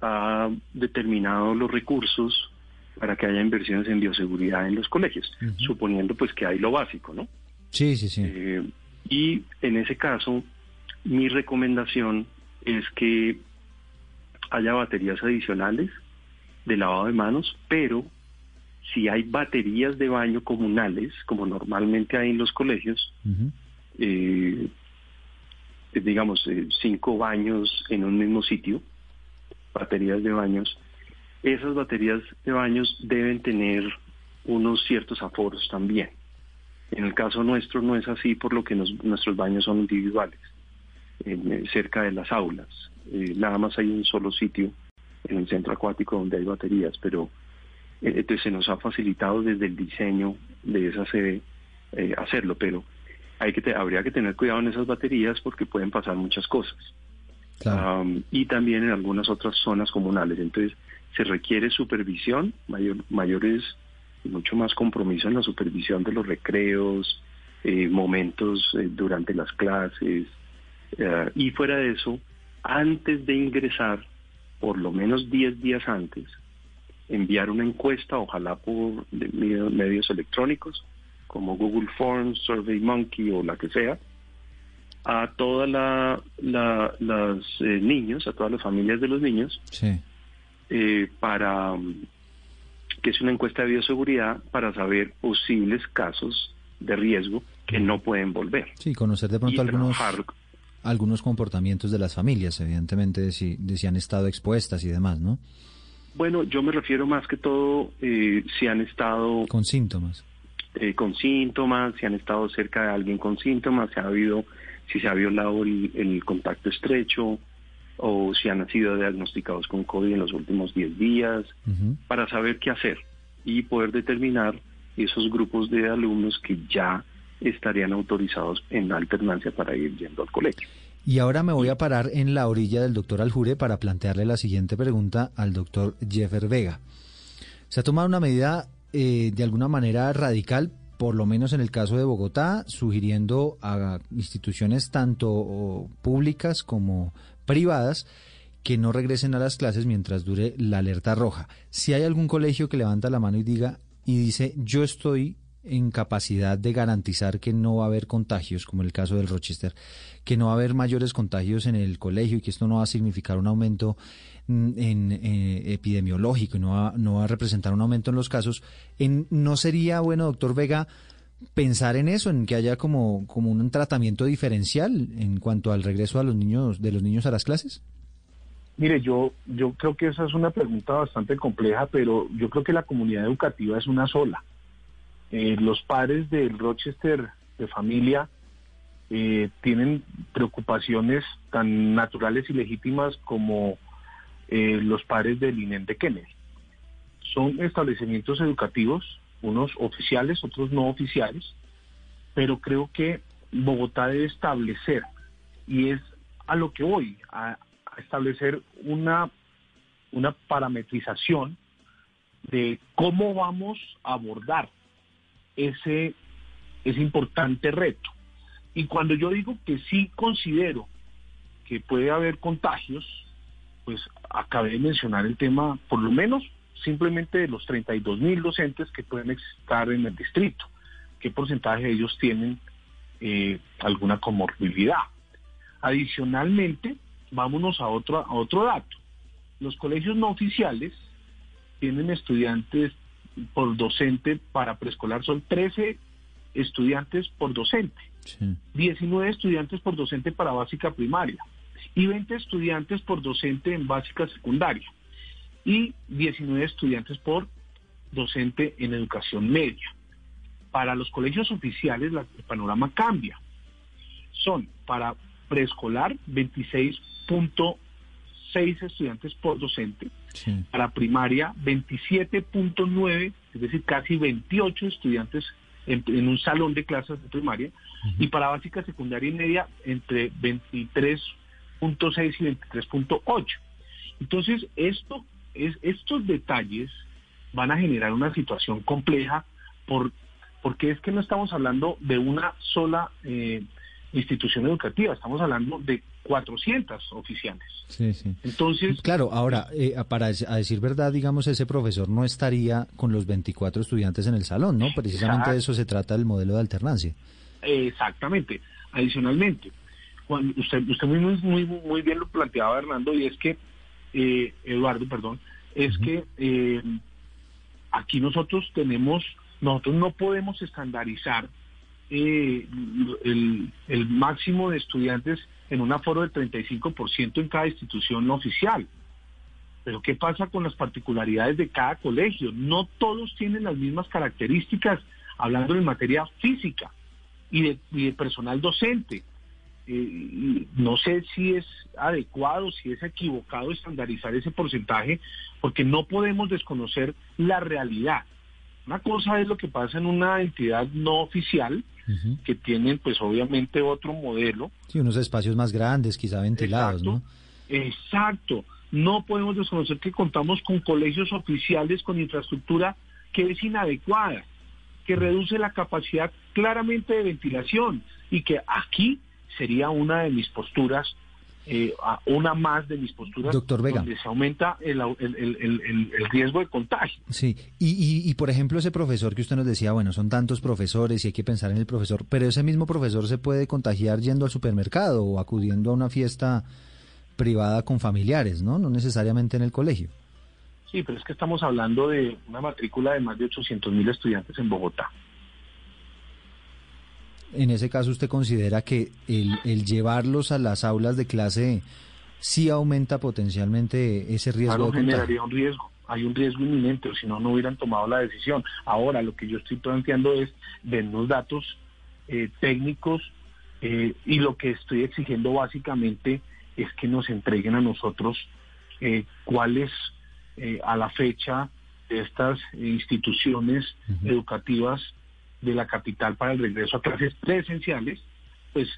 ha determinado los recursos para que haya inversiones en bioseguridad en los colegios, suponiendo pues que hay lo básico, ¿no? Sí, sí, sí. Eh, y en ese caso, mi recomendación es que haya baterías adicionales de lavado de manos, pero si hay baterías de baño comunales, como normalmente hay en los colegios, eh, digamos, eh, cinco baños en un mismo sitio, baterías de baños, esas baterías de baños deben tener unos ciertos aforos también. En el caso nuestro no es así, por lo que nuestros baños son individuales, eh, cerca de las aulas. Eh, nada más hay un solo sitio en el centro acuático donde hay baterías, pero eh, entonces se nos ha facilitado desde el diseño de esa sede eh, hacerlo, pero hay que habría que tener cuidado en esas baterías porque pueden pasar muchas cosas. y también en algunas otras zonas comunales. Entonces se requiere supervisión, mayor, mayores, mucho más compromiso en la supervisión de los recreos, momentos durante las clases. Y fuera de eso, antes de ingresar, por lo menos 10 días antes, enviar una encuesta, ojalá por medios electrónicos, como Google Forms, Survey Monkey o la que sea, a todas la, las eh, niños, a todas las familias de los niños, eh, para que es una encuesta de bioseguridad para saber posibles casos de riesgo que no pueden volver. Sí, conocer de pronto algunos algunos comportamientos de las familias, evidentemente, de si, si han estado expuestas y demás, ¿no? Bueno, yo me refiero más que todo eh, si han estado... Con síntomas. Eh, con síntomas, si han estado cerca de alguien con síntomas, si ha habido, si se ha violado el, contacto estrecho o si han sido diagnosticados con COVID en los últimos 10 días, para saber qué hacer y poder determinar esos grupos de alumnos que ya estarían autorizados en alternancia para ir yendo al colegio. Y ahora me voy a parar en la orilla del doctor Aljure para plantearle la siguiente pregunta al doctor Jeffer Vega. Se ha tomado una medida eh, de alguna manera radical, por lo menos en el caso de Bogotá, sugiriendo a instituciones tanto públicas como privadas que no regresen a las clases mientras dure la alerta roja. Si hay algún colegio que levanta la mano y diga y dice, yo estoy en capacidad de garantizar que no va a haber contagios, como el caso del Rochester, que no va a haber mayores contagios en el colegio y que esto no va a significar un aumento mm, en, eh, epidemiológico y no va, a representar un aumento en los casos, en, ¿no sería bueno, doctor Vega, pensar en eso, en que haya como, como un tratamiento diferencial en cuanto al regreso a los niños, de los niños a las clases? Mire, yo, yo creo que esa es una pregunta bastante compleja, pero yo creo que la comunidad educativa es una sola. Eh, los padres del Rochester de familia eh, tienen preocupaciones tan naturales y legítimas como eh, los padres del INEM de Kennedy. Son establecimientos educativos, unos oficiales, otros no oficiales, pero creo que Bogotá debe establecer, y es a lo que voy, a, establecer una, una parametrización de cómo vamos a abordar ese, ese importante reto. Y cuando yo digo que sí considero que puede haber contagios, pues acabé de mencionar el tema, por lo menos simplemente de los 32 mil docentes que pueden estar en el distrito. ¿Qué porcentaje de ellos tienen eh, alguna comorbilidad? Adicionalmente, vámonos a otro, a otro dato. Los colegios no oficiales tienen estudiantes por docente para preescolar, son 13 estudiantes por docente, 19 estudiantes por docente para básica primaria y 20 estudiantes por docente en básica secundaria y 19 estudiantes por docente en educación media. Para los colegios oficiales el panorama cambia. Son para preescolar 26.6 estudiantes por docente, para primaria 27.9, es decir, casi 28 estudiantes en, un salón de clases de primaria, y para básica secundaria y media entre 23.6 y 23.8. Entonces, esto es, estos detalles van a generar una situación compleja por, porque es que no estamos hablando de una sola eh, institución educativa, estamos hablando de 400 oficiales. Sí, sí. Entonces... Claro, ahora, eh, para a decir verdad, digamos, ese profesor no estaría con los 24 estudiantes en el salón, ¿no? Precisamente de eso se trata el modelo de alternancia. Exactamente. Adicionalmente, cuando usted, usted muy, muy, muy bien lo planteaba, Hernando, y es que eh, Eduardo, perdón, es que eh, aquí nosotros tenemos, nosotros no podemos estandarizar eh, el, el, máximo de estudiantes en un aforo del 35% en cada institución oficial. Pero ¿qué pasa con las particularidades de cada colegio? No todos tienen las mismas características, hablando en materia física y de, y de personal docente. Eh, no sé si es adecuado, si es equivocado estandarizar ese porcentaje, porque no podemos desconocer la realidad. Una cosa es lo que pasa en una entidad no oficial, que tienen pues obviamente otro modelo. Sí, unos espacios más grandes, quizá ventilados, Exacto. ¿no? Exacto. No podemos desconocer que contamos con colegios oficiales con infraestructura que es inadecuada, que reduce la capacidad claramente de ventilación y que aquí sería una de mis posturas, eh, una más de mis posturas, Doctor Vega. donde se aumenta el, riesgo de contagio. Sí, y, y, por ejemplo ese profesor que usted nos decía, bueno, son tantos profesores y hay que pensar en el profesor, pero ese mismo profesor se puede contagiar yendo al supermercado o acudiendo a una fiesta privada con familiares, ¿no? No necesariamente en el colegio. Sí, pero es que estamos hablando de una matrícula de más de 800 mil estudiantes en Bogotá en ese caso usted considera que el, llevarlos a las aulas de clase sí aumenta potencialmente ese riesgo claro, generaría un riesgo hay un riesgo inminente o si no no hubieran tomado la decisión. Ahora lo que yo estoy planteando es ver los datos eh, técnicos eh, y lo que estoy exigiendo básicamente es que nos entreguen a nosotros eh, cuáles a la fecha de estas instituciones educativas de la capital para el regreso a clases presenciales, pues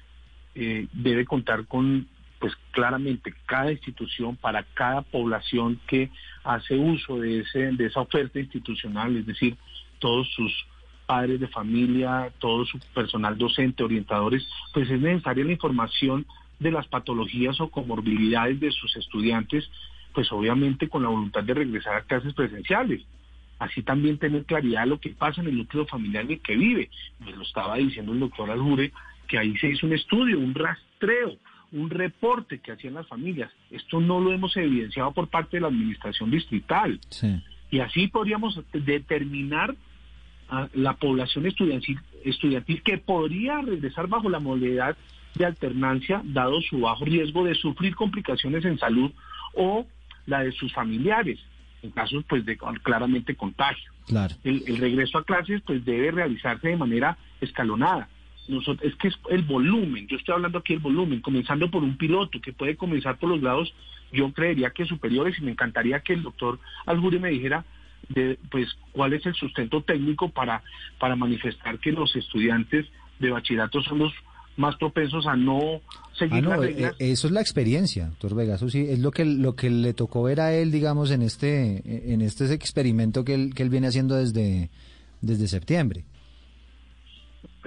eh, debe contar con pues claramente cada institución para cada población que hace uso de ese de esa oferta institucional, es decir, todos sus padres de familia, todo su personal docente, orientadores, pues es necesaria la información de las patologías o comorbilidades de sus estudiantes, pues obviamente con la voluntad de regresar a clases presenciales. Así también tener claridad de lo que pasa en el núcleo familiar en el que vive. Me lo estaba diciendo el doctor Aljure, que ahí se hizo un estudio, un rastreo, un reporte que hacían las familias. Esto no lo hemos evidenciado por parte de la administración distrital. Y así podríamos determinar a la población estudiantil, estudiantil que podría regresar bajo la modalidad de alternancia, dado su bajo riesgo de sufrir complicaciones en salud o la de sus familiares, en casos pues de claramente contagio. Claro. El, el regreso a clases pues debe realizarse de manera escalonada es que es el volumen, yo estoy hablando aquí del volumen, comenzando por un piloto que puede comenzar por los grados, yo creería que superiores y me encantaría que el doctor Alguri me dijera de, pues cuál es el sustento técnico para, para manifestar que los estudiantes de bachillerato son los más propensos a no seguir ah, las eh, reglas. Eso es la experiencia, doctor Vega, eso sí, es lo que, lo que le tocó ver a él, digamos, en este, en este experimento que él, que él viene haciendo desde, desde septiembre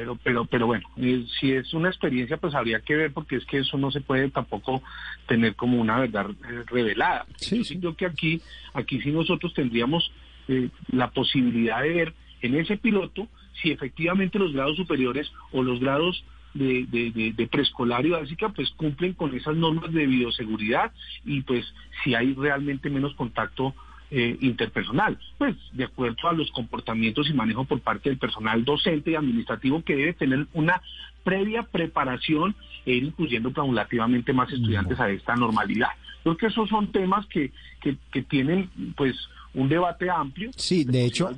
pero pero pero bueno eh, si es una experiencia pues habría que ver porque es que eso no se puede tampoco tener como una verdad eh, revelada sí, sí. creo que aquí aquí sí nosotros tendríamos eh, la posibilidad de ver en ese piloto si efectivamente los grados superiores o los grados de, de, de, preescolar y básica pues cumplen con esas normas de bioseguridad y pues si hay realmente menos contacto eh, interpersonal, pues de acuerdo a los comportamientos y manejo por parte del personal docente y administrativo que debe tener una previa preparación e ir incluyendo paulativamente más estudiantes a esta normalidad. Creo que esos son temas que, que, tienen pues un debate amplio. Sí, de hecho...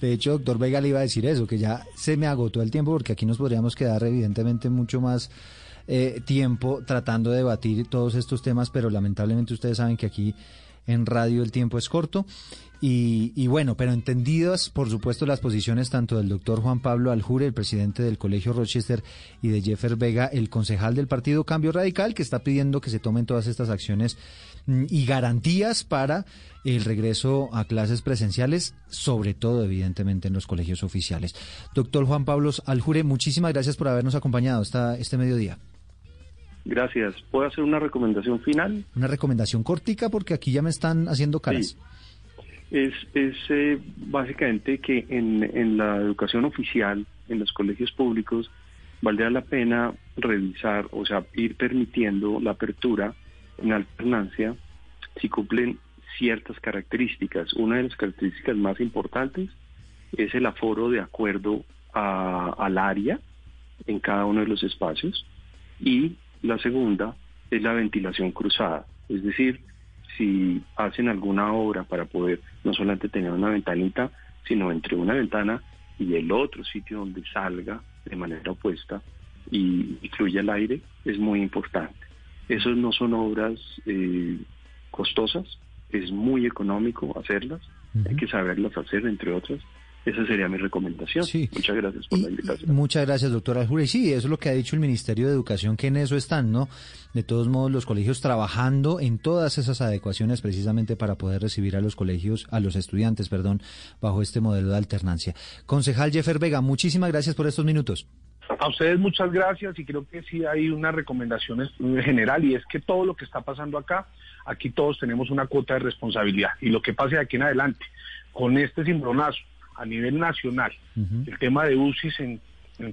De hecho, doctor Vega le iba a decir eso, que ya se me agotó el tiempo porque aquí nos podríamos quedar evidentemente mucho más eh, tiempo tratando de debatir todos estos temas, pero lamentablemente ustedes saben que aquí en radio el tiempo es corto. Y, bueno, pero entendidas, por supuesto, las posiciones tanto del doctor Juan Pablo Aljure, el presidente del Colegio Rochester, y de Jeffer Vega, el concejal del partido Cambio Radical, que está pidiendo que se tomen todas estas acciones y garantías para el regreso a clases presenciales, sobre todo, evidentemente, en los colegios oficiales. Doctor Juan Pablo Aljure, muchísimas gracias por habernos acompañado esta, este mediodía. Gracias. ¿Puedo hacer una recomendación final? Una recomendación cortica porque aquí ya me están haciendo caras. Es, es eh, básicamente que en, en la educación oficial, en los colegios públicos, valdría la pena revisar, o sea, ir permitiendo la apertura en alternancia si cumplen ciertas características. Una de las características más importantes es el aforo de acuerdo al área en cada uno de los espacios y la segunda es la ventilación cruzada, es decir, si hacen alguna obra para poder no solamente tener una ventanita, sino entre una ventana y el otro sitio donde salga de manera opuesta y incluya el aire, es muy importante. Esos no son obras eh, costosas, es muy económico hacerlas, hay que saberlas hacer, entre otras, esa sería mi recomendación. Muchas gracias por la invitación. Muchas gracias, doctora Aljure. Sí, eso es lo que ha dicho el Ministerio de Educación, que en eso están, ¿no? De todos modos, los colegios trabajando en todas esas adecuaciones precisamente para poder recibir a los colegios, a los estudiantes, perdón, bajo este modelo de alternancia. Concejal Jeffer Vega, muchísimas gracias por estos minutos. A ustedes muchas gracias y creo que sí hay una recomendación general y es que todo lo que está pasando acá, aquí todos tenemos una cuota de responsabilidad y lo que pase de aquí en adelante con este cimbronazo a nivel nacional, el tema de UCIs en,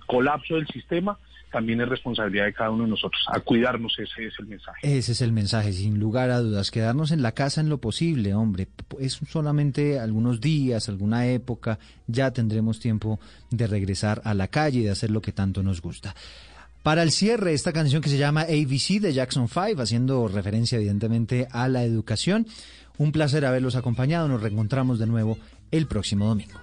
colapso del sistema, también es responsabilidad de cada uno de nosotros. A cuidarnos, ese es el mensaje. Ese es el mensaje, sin lugar a dudas. Quedarnos en la casa en lo posible, hombre. Es solamente algunos días, alguna época. Ya tendremos tiempo de regresar a la calle y de hacer lo que tanto nos gusta. Para el cierre, esta canción que se llama ABC de Jackson 5, haciendo referencia evidentemente a la educación. Un placer haberlos acompañado. Nos reencontramos de nuevo el próximo domingo.